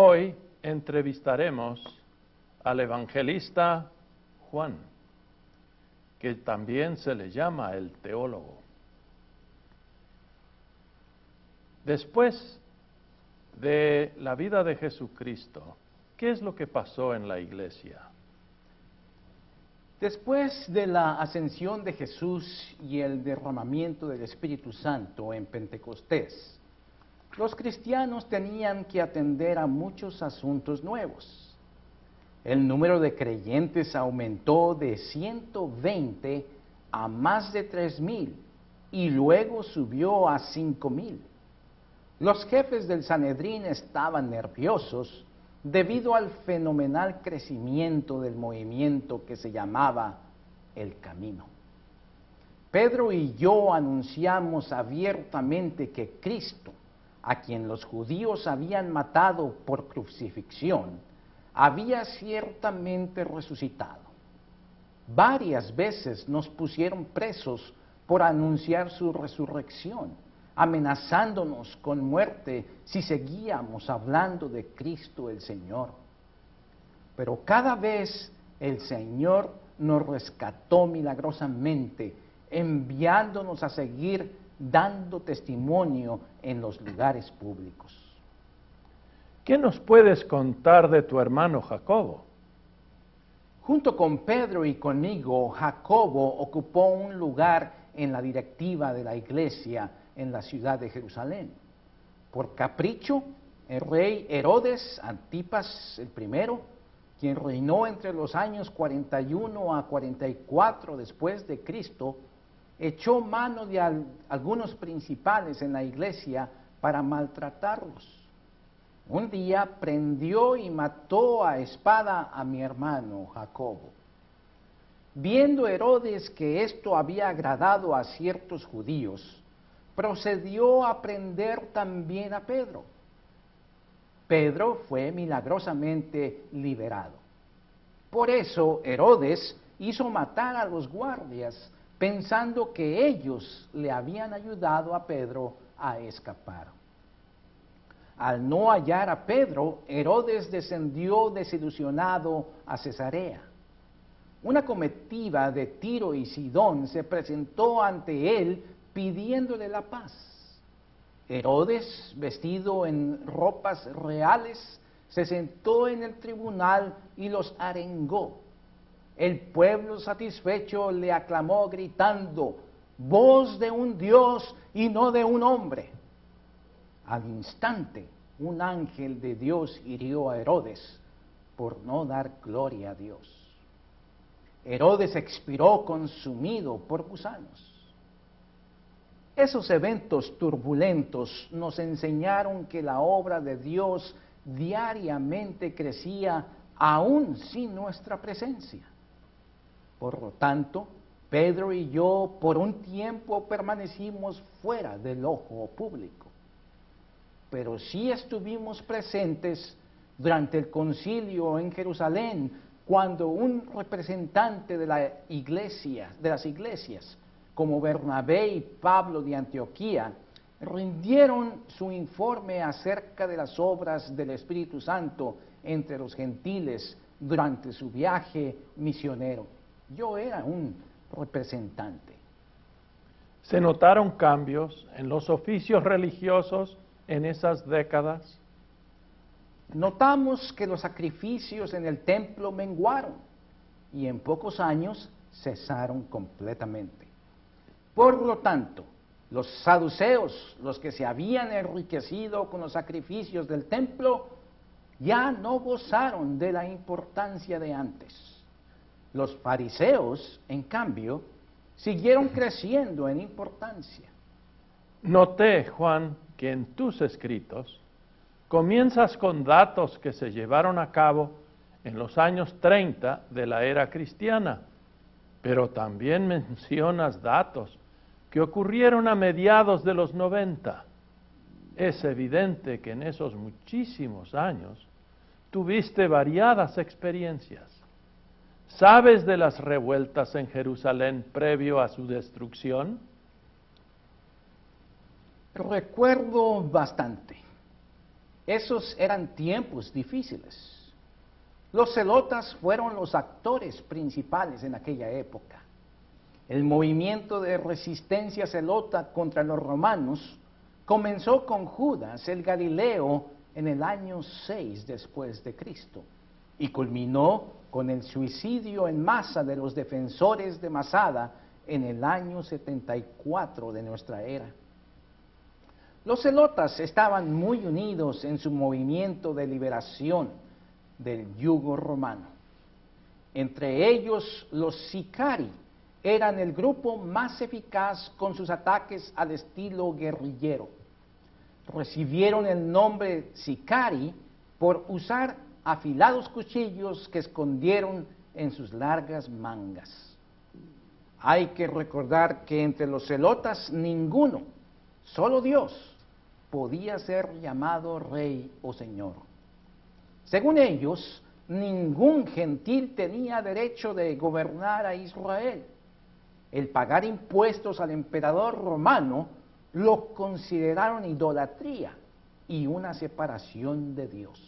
Hoy entrevistaremos al evangelista Juan, que también se le llama el teólogo. Después de la vida de Jesucristo, ¿qué es lo que pasó en la iglesia? Después de la ascensión de Jesús y el derramamiento del Espíritu Santo en Pentecostés, los cristianos tenían que atender a muchos asuntos nuevos. El número de creyentes aumentó de 120 a más de 3.000 y luego subió a 5.000. Los jefes del Sanedrín estaban nerviosos debido al fenomenal crecimiento del movimiento que se llamaba el camino. Pedro y yo anunciamos abiertamente que Cristo, a quien los judíos habían matado por crucifixión, había ciertamente resucitado. Varias veces nos pusieron presos por anunciar su resurrección amenazándonos con muerte si seguíamos hablando de Cristo el Señor. Pero cada vez el Señor nos rescató milagrosamente, enviándonos a seguir dando testimonio en los lugares públicos. ¿Qué nos puedes contar de tu hermano Jacobo? Junto con Pedro y conmigo, Jacobo ocupó un lugar en la directiva de la iglesia en la ciudad de Jerusalén. Por capricho, el rey Herodes Antipas el primero, quien reinó entre los años 41 a 44 después de Cristo, echó mano de algunos principales en la iglesia para maltratarlos. Un día prendió y mató a espada a mi hermano Jacobo. Viendo Herodes que esto había agradado a ciertos judíos, procedió a prender también a Pedro. Pedro fue milagrosamente liberado. Por eso Herodes hizo matar a los guardias pensando que ellos le habían ayudado a Pedro a escapar. Al no hallar a Pedro, Herodes descendió desilusionado a Cesarea. Una comitiva de Tiro y Sidón se presentó ante él pidiéndole la paz. Herodes, vestido en ropas reales, se sentó en el tribunal y los arengó. El pueblo satisfecho le aclamó gritando, voz de un Dios y no de un hombre. Al instante, un ángel de Dios hirió a Herodes por no dar gloria a Dios. Herodes expiró consumido por gusanos. Esos eventos turbulentos nos enseñaron que la obra de Dios diariamente crecía aún sin nuestra presencia. Por lo tanto, Pedro y yo por un tiempo permanecimos fuera del ojo público, pero sí estuvimos presentes durante el concilio en Jerusalén, cuando un representante de la iglesia, de las iglesias, como Bernabé y Pablo de Antioquía, rindieron su informe acerca de las obras del Espíritu Santo entre los gentiles durante su viaje misionero. Yo era un representante. ¿Se notaron cambios en los oficios religiosos en esas décadas? Notamos que los sacrificios en el templo menguaron y en pocos años cesaron completamente. Por lo tanto, los saduceos, los que se habían enriquecido con los sacrificios del templo, ya no gozaron de la importancia de antes. Los fariseos, en cambio, siguieron creciendo en importancia. Noté, Juan, que en tus escritos comienzas con datos que se llevaron a cabo en los años 30 de la era cristiana, pero también mencionas datos que ocurrieron a mediados de los 90. Es evidente que en esos muchísimos años tuviste variadas experiencias. ¿Sabes de las revueltas en Jerusalén previo a su destrucción? Recuerdo bastante. Esos eran tiempos difíciles. Los celotas fueron los actores principales en aquella época. El movimiento de resistencia celota contra los romanos comenzó con Judas el Galileo en el año 6 después de Cristo y culminó con el suicidio en masa de los defensores de Masada en el año 74 de nuestra era. Los celotas estaban muy unidos en su movimiento de liberación del yugo romano. Entre ellos los sicari eran el grupo más eficaz con sus ataques al estilo guerrillero. Recibieron el nombre sicari por usar afilados cuchillos que escondieron en sus largas mangas. Hay que recordar que entre los celotas ninguno, solo Dios, podía ser llamado rey o señor. Según ellos, ningún gentil tenía derecho de gobernar a Israel. El pagar impuestos al emperador romano lo consideraron idolatría y una separación de Dios.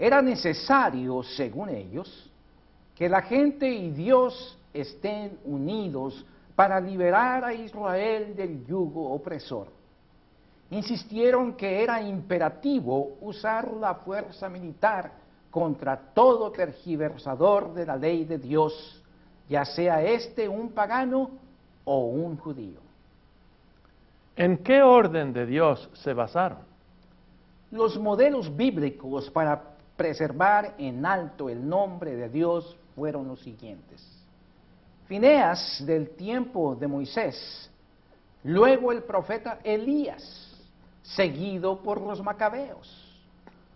Era necesario, según ellos, que la gente y Dios estén unidos para liberar a Israel del yugo opresor. Insistieron que era imperativo usar la fuerza militar contra todo tergiversador de la ley de Dios, ya sea este un pagano o un judío. ¿En qué orden de Dios se basaron? Los modelos bíblicos para preservar en alto el nombre de Dios fueron los siguientes. Fineas del tiempo de Moisés, luego el profeta Elías, seguido por los macabeos.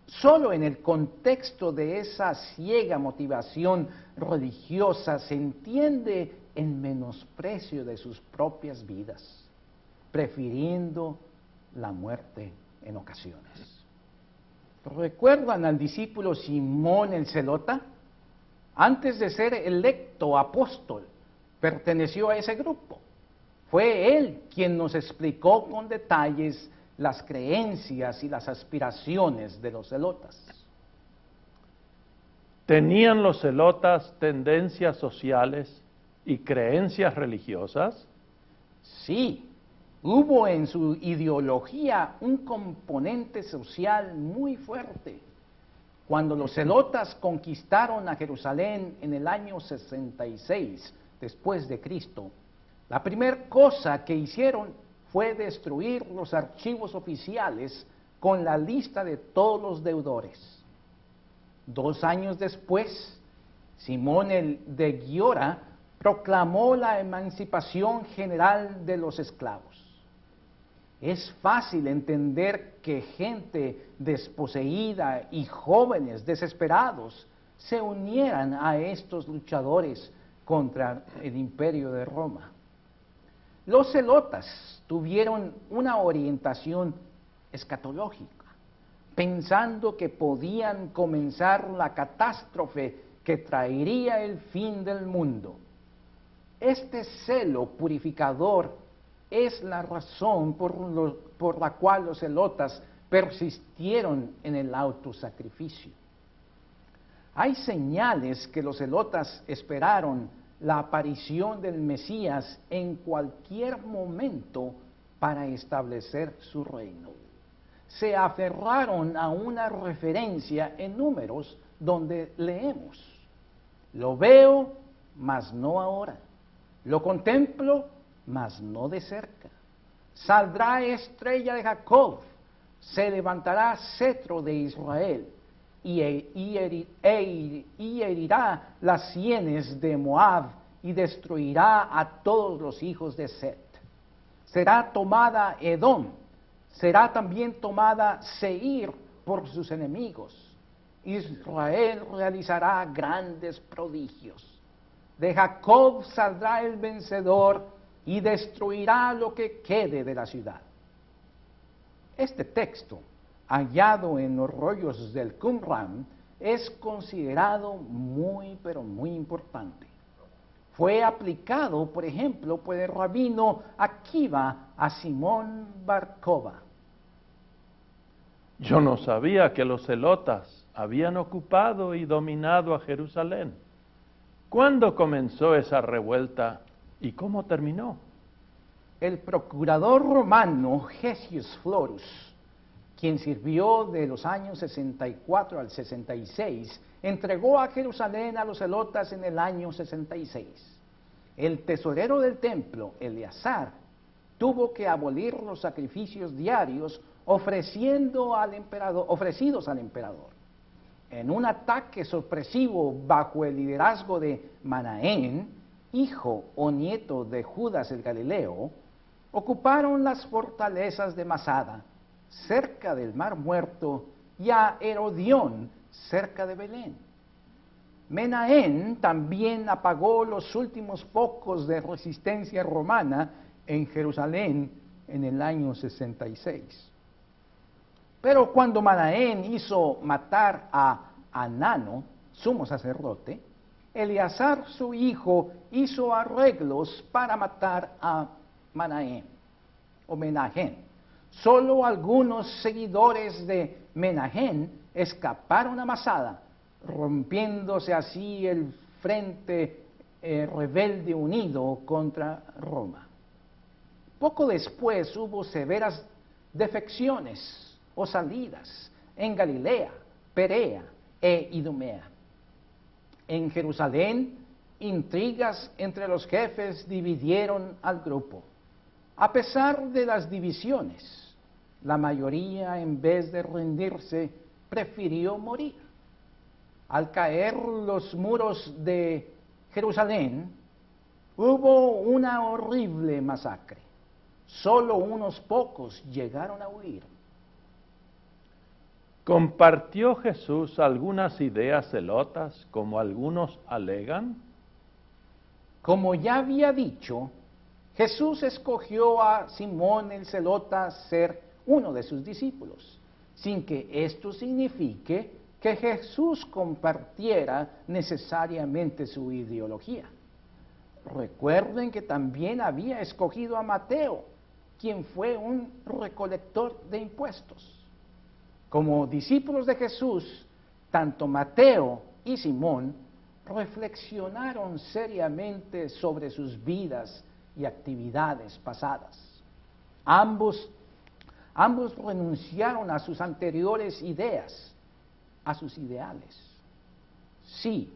Solo en el contexto de esa ciega motivación religiosa se entiende el menosprecio de sus propias vidas, prefiriendo la muerte en ocasiones. ¿Recuerdan al discípulo Simón el Celota? Antes de ser electo apóstol, perteneció a ese grupo. Fue él quien nos explicó con detalles las creencias y las aspiraciones de los celotas. ¿Tenían los celotas tendencias sociales y creencias religiosas? Sí, hubo en su ideología un componente social muy fuerte. Cuando los celotas conquistaron a Jerusalén en el año 66 después de Cristo, la primera cosa que hicieron fue destruir los archivos oficiales con la lista de todos los deudores. Dos años después, Simón el de Giora proclamó la emancipación general de los esclavos. Es fácil entender que gente desposeída y jóvenes desesperados se unieran a estos luchadores contra el imperio de Roma. Los celotas tuvieron una orientación escatológica, pensando que podían comenzar la catástrofe que traería el fin del mundo. Este celo purificador es la razón por, por la cual los celotas persistieron en el autosacrificio. Hay señales que los celotas esperaron la aparición del Mesías en cualquier momento para establecer su reino. Se aferraron a una referencia en números donde leemos, lo veo, mas no ahora, lo contemplo, mas no de cerca. Saldrá estrella de Jacob, se levantará cetro de Israel y, herirá las sienes de Moab y destruirá a todos los hijos de Set. Será tomada Edom, será también tomada Seir por sus enemigos. Israel realizará grandes prodigios. De Jacob saldrá el vencedor y destruirá lo que quede de la ciudad. Este texto hallado en los rollos del Qumran es considerado muy, pero muy importante. Fue aplicado, por ejemplo, por el rabino Akiva a Simón Barkova. Yo no sabía que los celotas habían ocupado y dominado a Jerusalén. ¿Cuándo comenzó esa revuelta y cómo terminó? El procurador romano Gesius Florus, quien sirvió de los años 64 al 66, entregó a Jerusalén a los celotas en el año 66. El tesorero del templo, Eleazar, tuvo que abolir los sacrificios diarios ofrecidos al emperador. En un ataque sorpresivo bajo el liderazgo de Manaén, hijo o nieto de Judas el Galileo, ocuparon las fortalezas de Masada, cerca del Mar Muerto, y a Herodión, cerca de Belén. Menaén también apagó los últimos pocos de resistencia romana en Jerusalén en el año 66. Pero cuando Manaén hizo matar a Anano, sumo sacerdote, Eleazar su hijo hizo arreglos para matar a Manaén o Menahén. Solo algunos seguidores de Menahén escaparon a Masada, rompiéndose así el frente eh, rebelde unido contra Roma. Poco después hubo severas defecciones o salidas en Galilea, Perea e Idumea. En Jerusalén, intrigas entre los jefes dividieron al grupo. A pesar de las divisiones, la mayoría, en vez de rendirse, prefirió morir. Al caer los muros de Jerusalén, hubo una horrible masacre. Solo unos pocos llegaron a huir. ¿Compartió Jesús algunas ideas celotas como algunos alegan? Como ya había dicho, Jesús escogió a Simón el celota ser uno de sus discípulos, sin que esto signifique que Jesús compartiera necesariamente su ideología. Recuerden que también había escogido a Mateo, quien fue un recolector de impuestos. Como discípulos de Jesús, tanto Mateo y Simón reflexionaron seriamente sobre sus vidas y actividades pasadas. Ambos, ambos renunciaron a sus anteriores ideas, a sus ideales. Sí,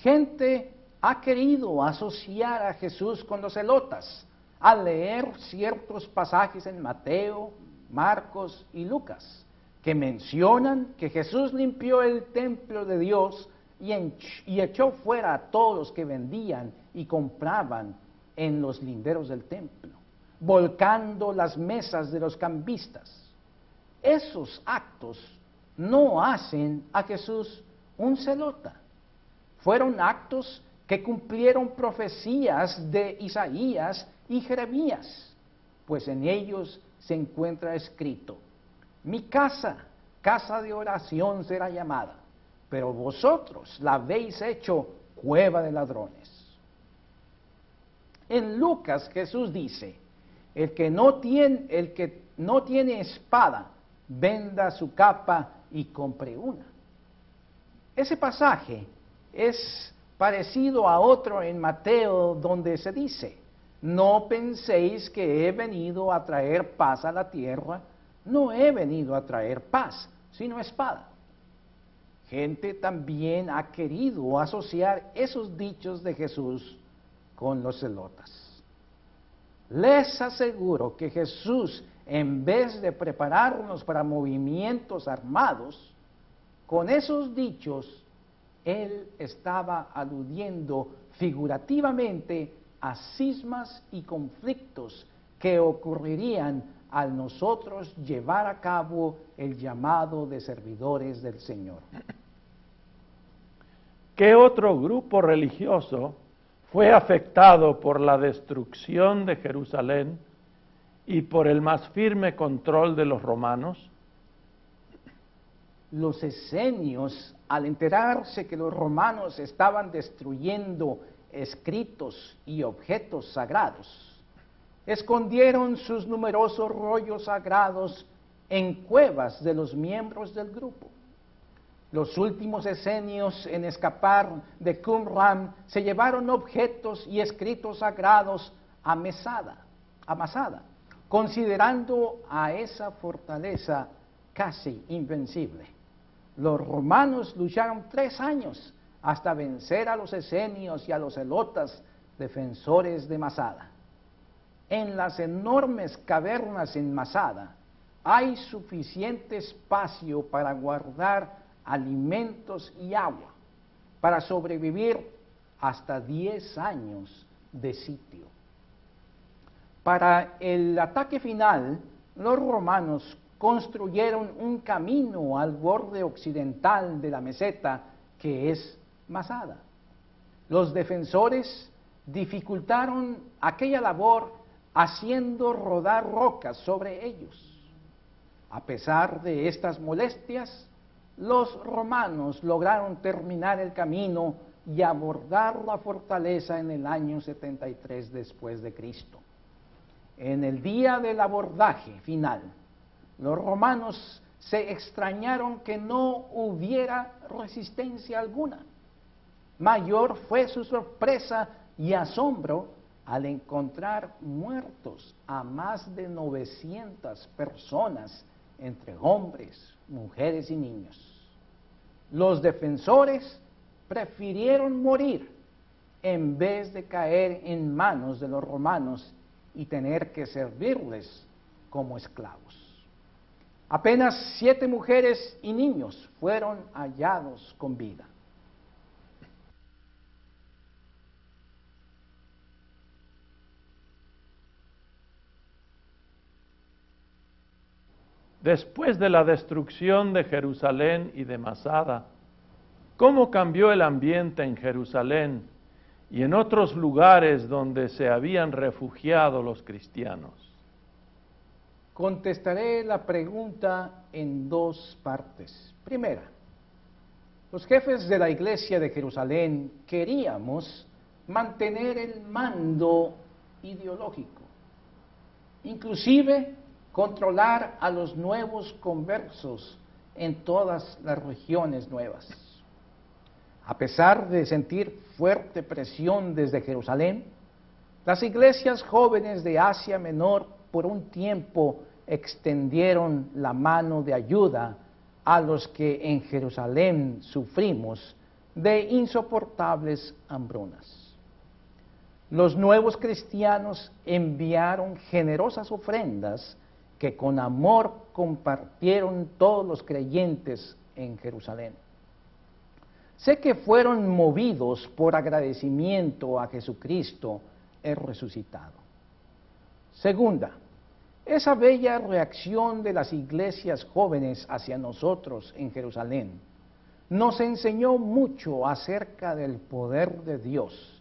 gente ha querido asociar a Jesús con los celotas al leer ciertos pasajes en Mateo, Marcos y Lucas, que mencionan que Jesús limpió el templo de Dios y, echó fuera a todos los que vendían y compraban en los linderos del templo, volcando las mesas de los cambistas. Esos actos no hacen a Jesús un celota. Fueron actos que cumplieron profecías de Isaías y Jeremías, pues en ellos se encuentra escrito, mi casa, casa de oración será llamada, pero vosotros la habéis hecho cueva de ladrones. En Lucas Jesús dice, el que no tiene, espada, venda su capa y compre una. Ese pasaje es parecido a otro en Mateo donde se dice, no penséis que he venido a traer paz a la tierra, no he venido a traer paz, sino espada. Gente también ha querido asociar esos dichos de Jesús con los celotas. Les aseguro que Jesús, en vez de prepararnos para movimientos armados, con esos dichos, Él estaba aludiendo figurativamente a cismas y conflictos que ocurrirían al nosotros llevar a cabo el llamado de servidores del Señor. ¿Qué otro grupo religioso fue afectado por la destrucción de Jerusalén y por el más firme control de los romanos? Los esenios, al enterarse que los romanos estaban destruyendo escritos y objetos sagrados, escondieron sus numerosos rollos sagrados en cuevas de los miembros del grupo. Los últimos esenios en escapar de Qumran se llevaron objetos y escritos sagrados a Mesada, a Masada, considerando a esa fortaleza casi invencible. Los romanos lucharon tres años hasta vencer a los esenios y a los elotas, defensores de Masada. En las enormes cavernas en Masada hay suficiente espacio para guardar alimentos y agua para sobrevivir hasta 10 años de sitio. Para el ataque final, los romanos construyeron un camino al borde occidental de la meseta que es Masada. Los defensores dificultaron aquella labor haciendo rodar rocas sobre ellos. A pesar de estas molestias, los romanos lograron terminar el camino y abordar la fortaleza en el año 73 después de Cristo. En el día del abordaje final, los romanos se extrañaron que no hubiera resistencia alguna. Mayor fue su sorpresa y asombro al encontrar muertos a más de 900 personas entre hombres, mujeres y niños. Los defensores prefirieron morir en vez de caer en manos de los romanos y tener que servirles como esclavos. Apenas siete mujeres y niños fueron hallados con vida. Después de la destrucción de Jerusalén y de Masada, ¿cómo cambió el ambiente en Jerusalén y en otros lugares donde se habían refugiado los cristianos? Contestaré la pregunta en dos partes. Primera, los jefes de la iglesia de Jerusalén queríamos mantener el mando ideológico, inclusive controlar a los nuevos conversos en todas las regiones nuevas. A pesar de sentir fuerte presión desde Jerusalén, las iglesias jóvenes de Asia Menor por un tiempo extendieron la mano de ayuda a los que en Jerusalén sufrimos de insoportables hambrunas. Los nuevos cristianos enviaron generosas ofrendas que con amor compartieron todos los creyentes en Jerusalén. Sé que fueron movidos por agradecimiento a Jesucristo el resucitado. Segunda, esa bella reacción de las iglesias jóvenes hacia nosotros en Jerusalén nos enseñó mucho acerca del poder de Dios,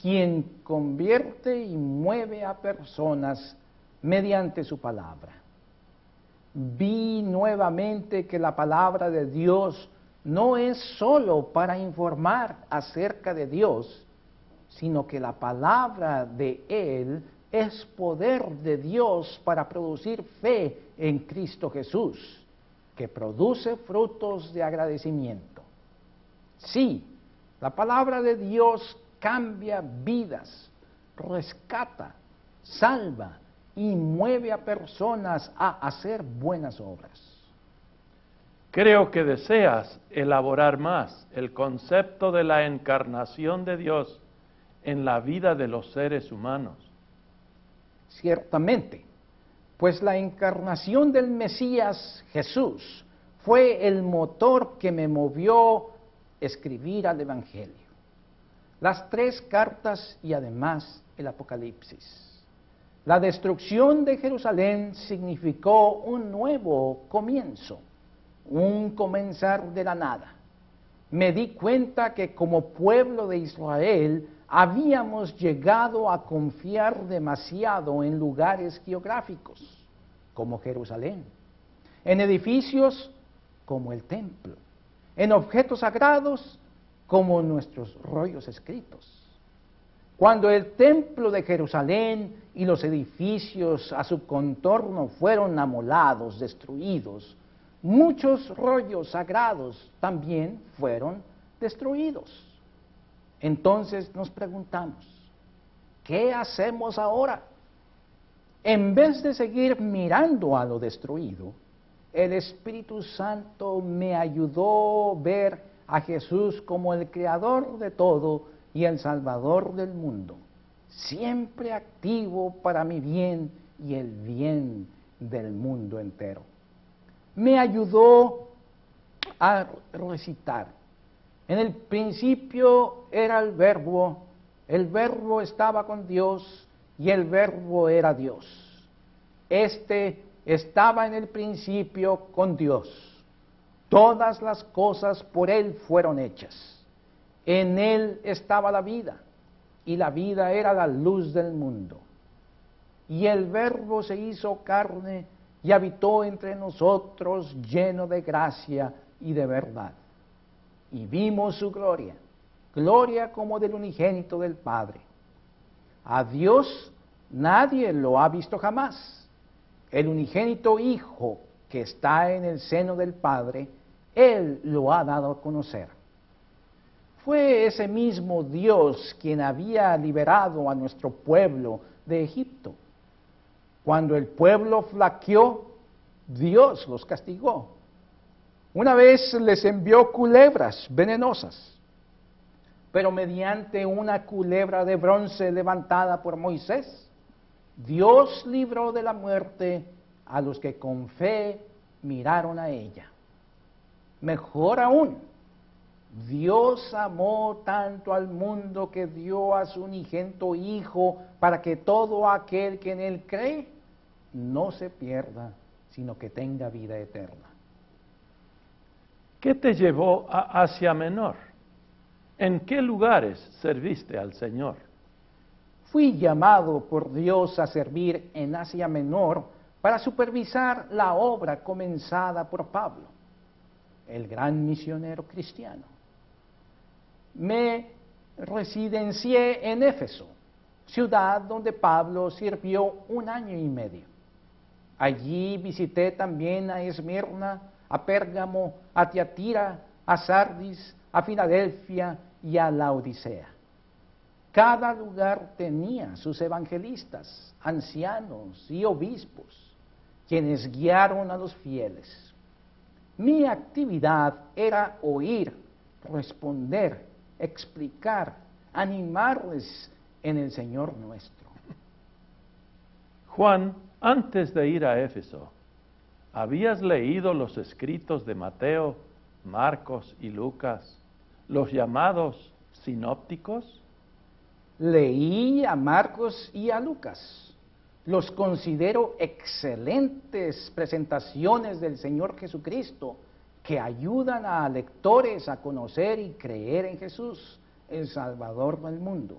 quien convierte y mueve a personas mediante su palabra. Vi nuevamente que la palabra de Dios no es sólo para informar acerca de Dios, sino que la palabra de Él es poder de Dios para producir fe en Cristo Jesús, que produce frutos de agradecimiento. Sí, la palabra de Dios cambia vidas, rescata, salva, y mueve a personas a hacer buenas obras. Creo que deseas elaborar más el concepto de la encarnación de Dios en la vida de los seres humanos. Ciertamente, pues la encarnación del Mesías Jesús fue el motor que me movió escribir al Evangelio. Las tres cartas y además el Apocalipsis. La destrucción de Jerusalén significó un nuevo comienzo, un comenzar de la nada. Me di cuenta que como pueblo de Israel habíamos llegado a confiar demasiado en lugares geográficos, como Jerusalén, en edificios como el templo, en objetos sagrados como nuestros rollos escritos. Cuando el templo de Jerusalén y los edificios a su contorno fueron amolados, destruidos, muchos rollos sagrados también fueron destruidos. Entonces nos preguntamos, ¿qué hacemos ahora? En vez de seguir mirando a lo destruido, el Espíritu Santo me ayudó a ver a Jesús como el creador de todo y el salvador del mundo, siempre activo para mi bien y el bien del mundo entero. Me ayudó a recitar. En el principio era el verbo, el verbo estaba con Dios y el verbo era Dios. Este estaba en el principio con Dios. Todas las cosas por Él fueron hechas en Él estaba la vida, y la vida era la luz del mundo. Y el Verbo se hizo carne y habitó entre nosotros lleno de gracia y de verdad. Y vimos su gloria, gloria como del unigénito del Padre. A Dios nadie lo ha visto jamás. El unigénito Hijo que está en el seno del Padre, Él lo ha dado a conocer. Fue ese mismo Dios quien había liberado a nuestro pueblo de Egipto. Cuando el pueblo flaqueó, Dios los castigó. Una vez les envió culebras venenosas, pero mediante una culebra de bronce levantada por Moisés, Dios libró de la muerte a los que con fe miraron a ella. Mejor aún, Dios amó tanto al mundo que dio a su unigento Hijo para que todo aquel que en Él cree no se pierda, sino que tenga vida eterna. ¿Qué te llevó a Asia Menor? ¿En qué lugares serviste al Señor? Fui llamado por Dios a servir en Asia Menor para supervisar la obra comenzada por Pablo, el gran misionero cristiano me residencié en Éfeso, ciudad donde Pablo sirvió un año y medio. Allí visité también a Esmirna, a Pérgamo, a Tiatira, a Sardis, a Filadelfia y a la Odisea. Cada lugar tenía sus evangelistas, ancianos y obispos, quienes guiaron a los fieles. Mi actividad era oír, responder explicar, animarles en el Señor nuestro. Juan, antes de ir a Éfeso, ¿habías leído los escritos de Mateo, Marcos y Lucas, los llamados sinópticos? Leí a Marcos y a Lucas. Los considero excelentes presentaciones del Señor Jesucristo que ayudan a lectores a conocer y creer en Jesús, el Salvador del mundo.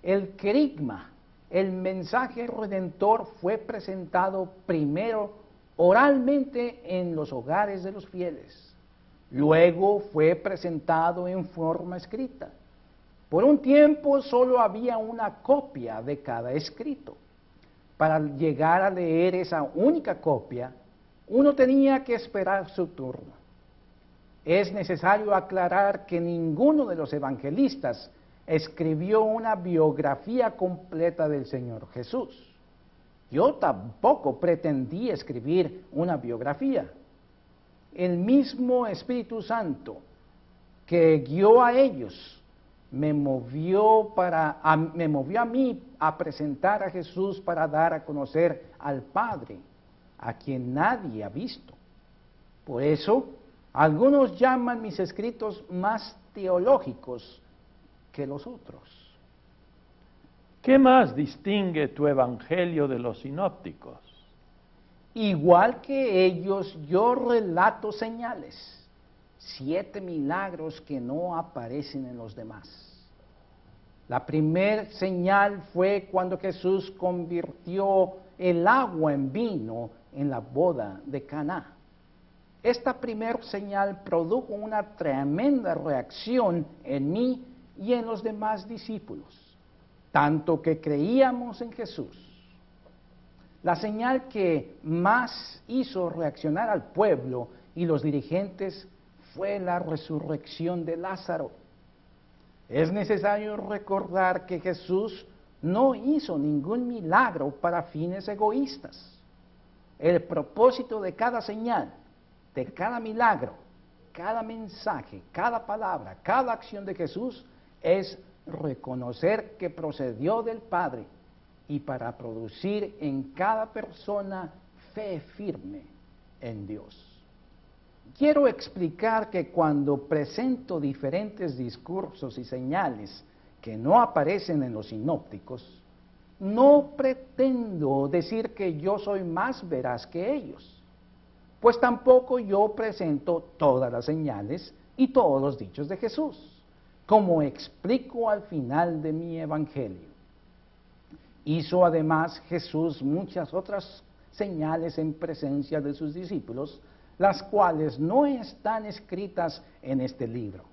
El querigma, el mensaje redentor, fue presentado primero oralmente en los hogares de los fieles. Luego fue presentado en forma escrita. Por un tiempo solo había una copia de cada escrito. Para llegar a leer esa única copia, uno tenía que esperar su turno es necesario aclarar que ninguno de los evangelistas escribió una biografía completa del Señor Jesús. Yo tampoco pretendí escribir una biografía. El mismo Espíritu Santo que guió a ellos me movió, para, me movió a mí a presentar a Jesús para dar a conocer al Padre, a quien nadie ha visto. Por eso algunos llaman mis escritos más teológicos que los otros. ¿Qué más distingue tu evangelio de los sinópticos? Igual que ellos, yo relato señales, siete milagros que no aparecen en los demás. La primer señal fue cuando Jesús convirtió el agua en vino en la boda de Caná. Esta primera señal produjo una tremenda reacción en mí y en los demás discípulos. tanto que creíamos en Jesús. La señal que más hizo reaccionar al pueblo y los dirigentes fue la resurrección de Lázaro. Es necesario recordar que Jesús no hizo ningún milagro para fines egoístas. El propósito de cada señal, de cada milagro, cada mensaje, cada palabra, cada acción de Jesús es reconocer que procedió del Padre y para producir en cada persona fe firme en Dios. Quiero explicar que cuando presento diferentes discursos y señales que no aparecen en los sinópticos, no pretendo decir que yo soy más veraz que ellos, pues tampoco yo presento todas las señales y todos los dichos de Jesús, como explico al final de mi evangelio. Hizo además Jesús muchas otras señales en presencia de sus discípulos, las cuales no están escritas en este libro,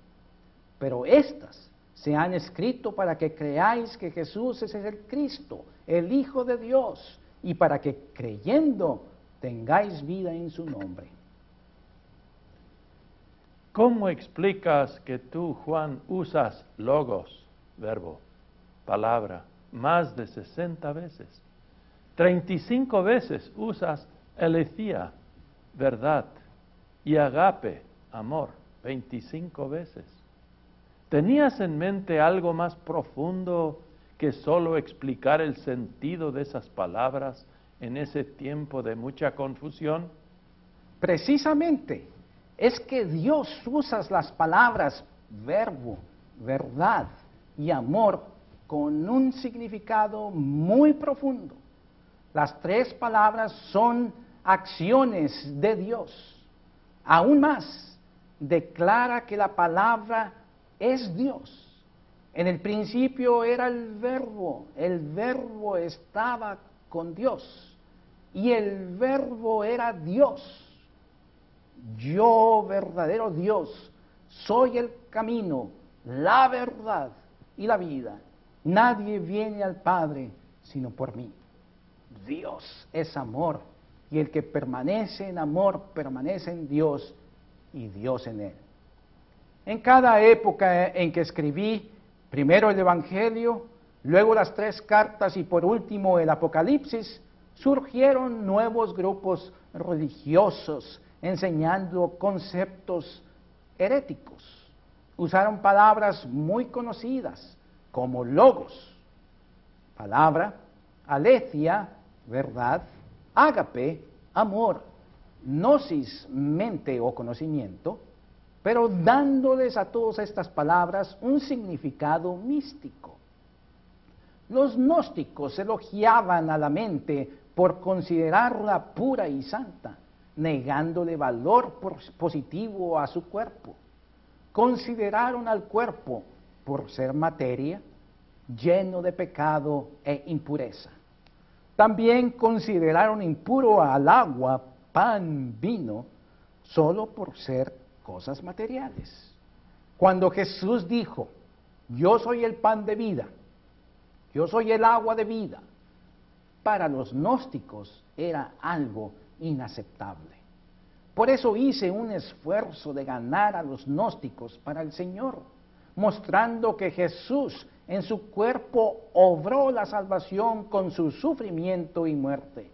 pero estas se han escrito para que creáis que Jesús es el Cristo, el Hijo de Dios, y para que creyendo tengáis vida en su nombre. ¿Cómo explicas que tú, Juan, usas logos, verbo, palabra, más de 60 veces? 35 veces usas elecía, verdad, y agape, amor, 25 veces. ¿Tenías en mente algo más profundo que solo explicar el sentido de esas palabras en ese tiempo de mucha confusión? Precisamente, es que Dios usa las palabras verbo, verdad y amor con un significado muy profundo. Las tres palabras son acciones de Dios. Aún más, declara que la palabra es Dios. En el principio era el verbo, el verbo estaba con Dios y el verbo era Dios. Yo, verdadero Dios, soy el camino, la verdad y la vida. Nadie viene al Padre sino por mí. Dios es amor y el que permanece en amor permanece en Dios y Dios en él. En cada época en que escribí, primero el Evangelio, luego las tres cartas y por último el Apocalipsis, surgieron nuevos grupos religiosos enseñando conceptos heréticos. Usaron palabras muy conocidas como logos, palabra, alecia, verdad, ágape, amor, gnosis, mente o conocimiento, pero dándoles a todas estas palabras un significado místico. Los gnósticos elogiaban a la mente por considerarla pura y santa, negándole valor positivo a su cuerpo. Consideraron al cuerpo por ser materia, lleno de pecado e impureza. También consideraron impuro al agua, pan, vino, solo por ser cosas materiales. Cuando Jesús dijo, yo soy el pan de vida, yo soy el agua de vida, para los gnósticos era algo inaceptable. Por eso hice un esfuerzo de ganar a los gnósticos para el Señor, mostrando que Jesús en su cuerpo obró la salvación con su sufrimiento y muerte,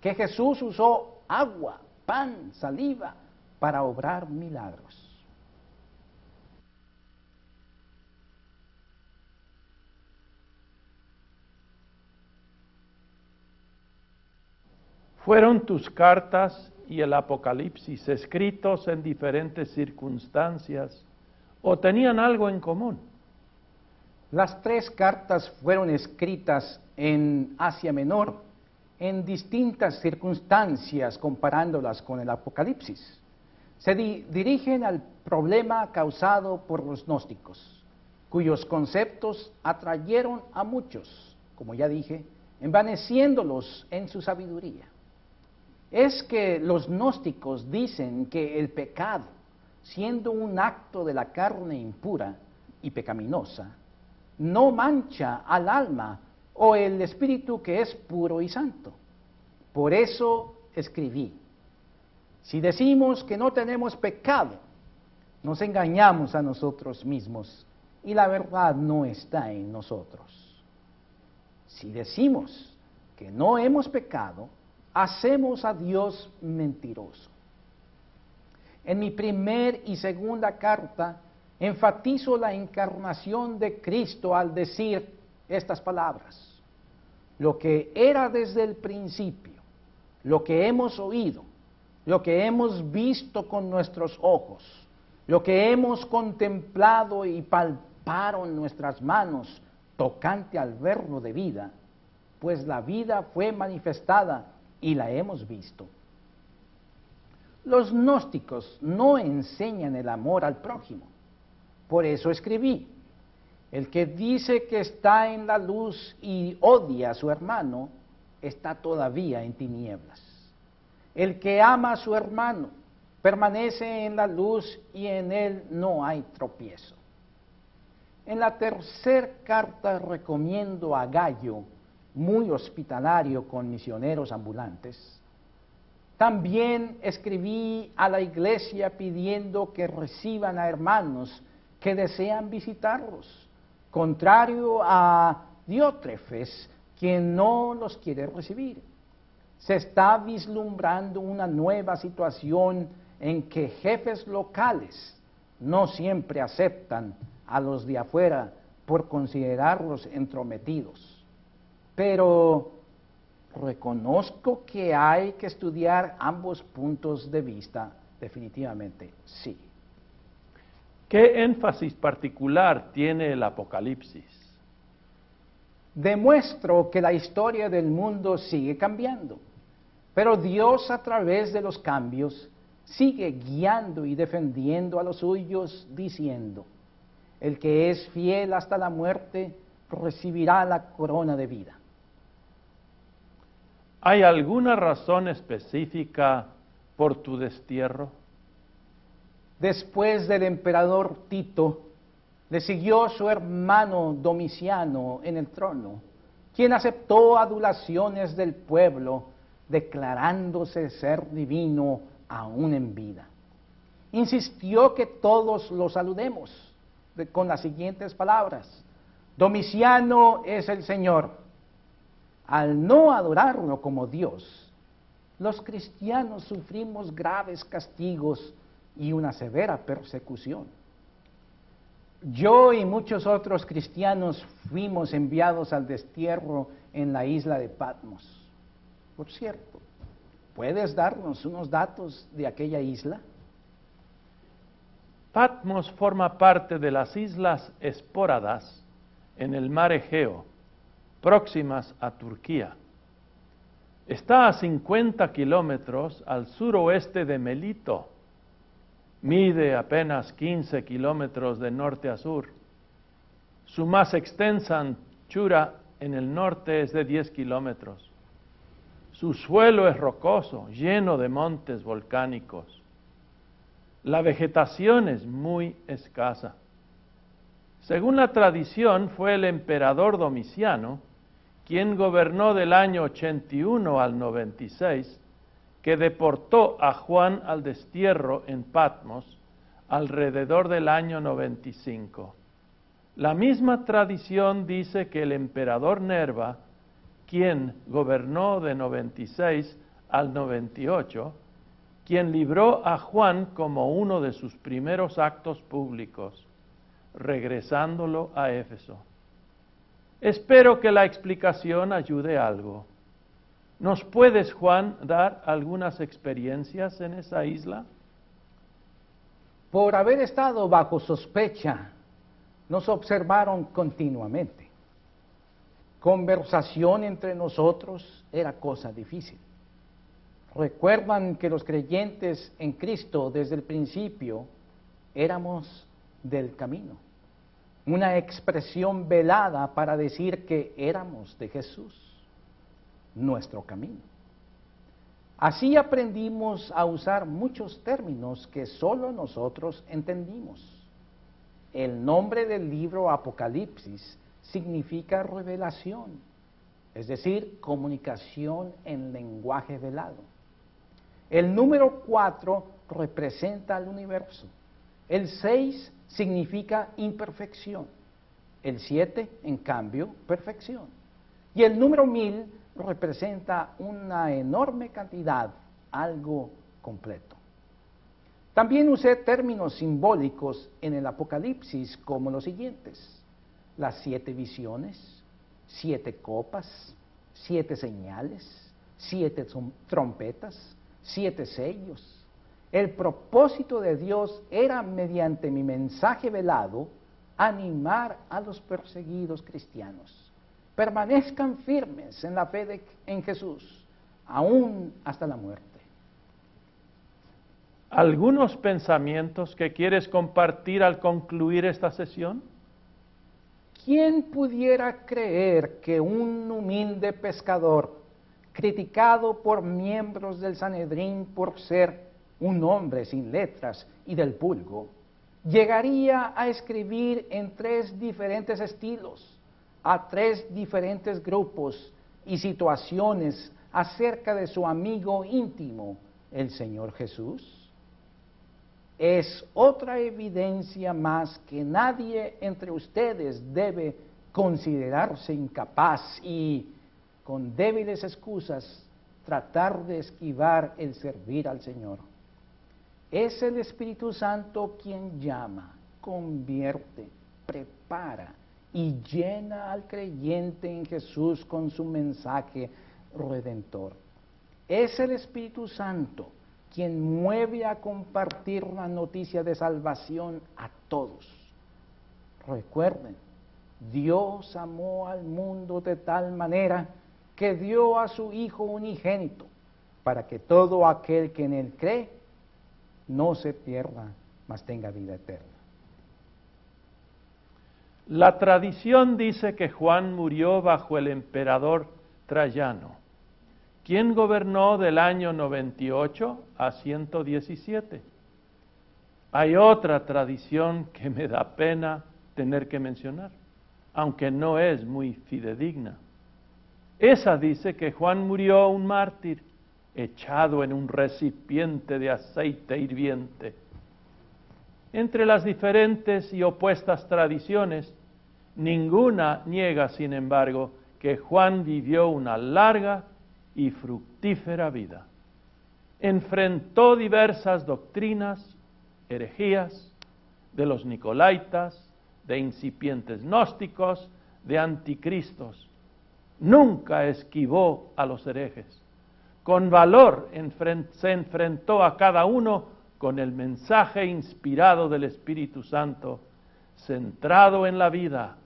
que Jesús usó agua, pan, saliva para obrar milagros. Fueron tus cartas y el Apocalipsis escritos en diferentes circunstancias o tenían algo en común. Las tres cartas fueron escritas en Asia Menor en distintas circunstancias comparándolas con el Apocalipsis. Se dirigen al problema causado por los gnósticos, cuyos conceptos atrayeron a muchos, como ya dije, envaneciéndolos en su sabiduría. Es que los gnósticos dicen que el pecado, siendo un acto de la carne impura y pecaminosa, no mancha al alma o el espíritu que es puro y santo. Por eso escribí. Si decimos que no tenemos pecado, nos engañamos a nosotros mismos y la verdad no está en nosotros. Si decimos que no hemos pecado, hacemos a Dios mentiroso. En mi primer y segunda carta enfatizo la encarnación de Cristo al decir estas palabras. Lo que era desde el principio, lo que hemos oído, lo que hemos visto con nuestros ojos, lo que hemos contemplado y palparon nuestras manos tocante al verbo de vida, pues la vida fue manifestada y la hemos visto. Los gnósticos no enseñan el amor al prójimo. Por eso escribí, el que dice que está en la luz y odia a su hermano, está todavía en tinieblas. El que ama a su hermano permanece en la luz y en él no hay tropiezo. En la tercera carta recomiendo a Gallo, muy hospitalario con misioneros ambulantes, también escribí a la iglesia pidiendo que reciban a hermanos que desean visitarlos, contrario a Diótrefes, quien no los quiere recibir. Se está vislumbrando una nueva situación en que jefes locales no siempre aceptan a los de afuera por considerarlos entrometidos. Pero reconozco que hay que estudiar ambos puntos de vista, definitivamente sí. ¿Qué énfasis particular tiene el Apocalipsis? Demuestro que la historia del mundo sigue cambiando, pero Dios a través de los cambios sigue guiando y defendiendo a los suyos diciendo, el que es fiel hasta la muerte recibirá la corona de vida. ¿Hay alguna razón específica por tu destierro? Después del emperador Tito, le siguió su hermano Domiciano en el trono, quien aceptó adulaciones del pueblo, declarándose ser divino aún en vida. Insistió que todos lo saludemos con las siguientes palabras. Domiciano es el Señor al no adorarlo como Dios, los cristianos sufrimos graves castigos y una severa persecución. Yo y muchos otros cristianos fuimos enviados al destierro en la isla de Patmos. Por cierto, ¿puedes darnos unos datos de aquella isla? Patmos forma parte de las islas Espóradas en el mar Egeo próximas a Turquía. Está a 50 kilómetros al suroeste de Melito. Mide apenas 15 kilómetros de norte a sur. Su más extensa anchura en el norte es de 10 kilómetros. Su suelo es rocoso, lleno de montes volcánicos. La vegetación es muy escasa. Según la tradición, fue el emperador Domiciano quien gobernó del año 81 al 96, que deportó a Juan al destierro en Patmos alrededor del año 95. La misma tradición dice que el emperador Nerva, quien gobernó de 96 al 98, quien libró a Juan como uno de sus primeros actos públicos, regresándolo a Éfeso. Espero que la explicación ayude algo. ¿Nos puedes, Juan, dar algunas experiencias en esa isla? Por haber estado bajo sospecha, nos observaron continuamente. Conversación entre nosotros era cosa difícil. Recuerdan que los creyentes en Cristo desde el principio éramos del camino una expresión velada para decir que éramos de Jesús, nuestro camino. Así aprendimos a usar muchos términos que solo nosotros entendimos. El nombre del libro Apocalipsis significa revelación, es decir, comunicación en lenguaje velado. El número 4 representa al universo. El 6 significa imperfección. El 7, en cambio, perfección. Y el número 1000 representa una enorme cantidad, algo completo. También usé términos simbólicos en el Apocalipsis como los siguientes. Las siete visiones, siete copas, siete señales, siete trompetas, siete sellos. El propósito de Dios era, mediante mi mensaje velado, animar a los perseguidos cristianos. Permanezcan firmes en la fe en Jesús, aún hasta la muerte algunos pensamientos que quieres compartir al concluir esta sesión? ¿Quién pudiera creer que un humilde pescador, criticado por miembros del Sanedrín por ser un hombre sin letras y del pulgo, llegaría a escribir en tres diferentes estilos, a tres diferentes grupos y situaciones acerca de su amigo íntimo, el Señor Jesús? es otra evidencia más que nadie entre ustedes debe considerarse incapaz y con débiles excusas tratar de esquivar el servir al Señor. Es el Espíritu Santo quien llama, convierte, prepara y llena al creyente en Jesús con su mensaje redentor. Es el Espíritu Santo quien mueve a compartir la noticia de salvación a todos. Recuerden, Dios amó al mundo de tal manera que dio a su Hijo unigénito para que todo aquel que en él cree no se pierda, mas tenga vida eterna. La tradición dice que Juan murió bajo el emperador Trayano ¿Quién gobernó del año 98 a 117? Hay otra tradición que me da pena tener que mencionar, aunque no es muy fidedigna. Esa dice que Juan murió un mártir, echado en un recipiente de aceite hirviente. Entre las diferentes y opuestas tradiciones, ninguna niega, sin embargo, que Juan vivió una larga y fructífera vida. Enfrentó diversas doctrinas, herejías, de los nicolaitas, de incipientes gnósticos, de anticristos. Nunca esquivó a los herejes. Con valor se enfrentó a cada uno con el mensaje inspirado del Espíritu Santo, centrado en la vida,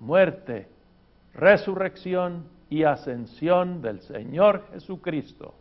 muerte, resurrección y ascensión del Señor Jesucristo.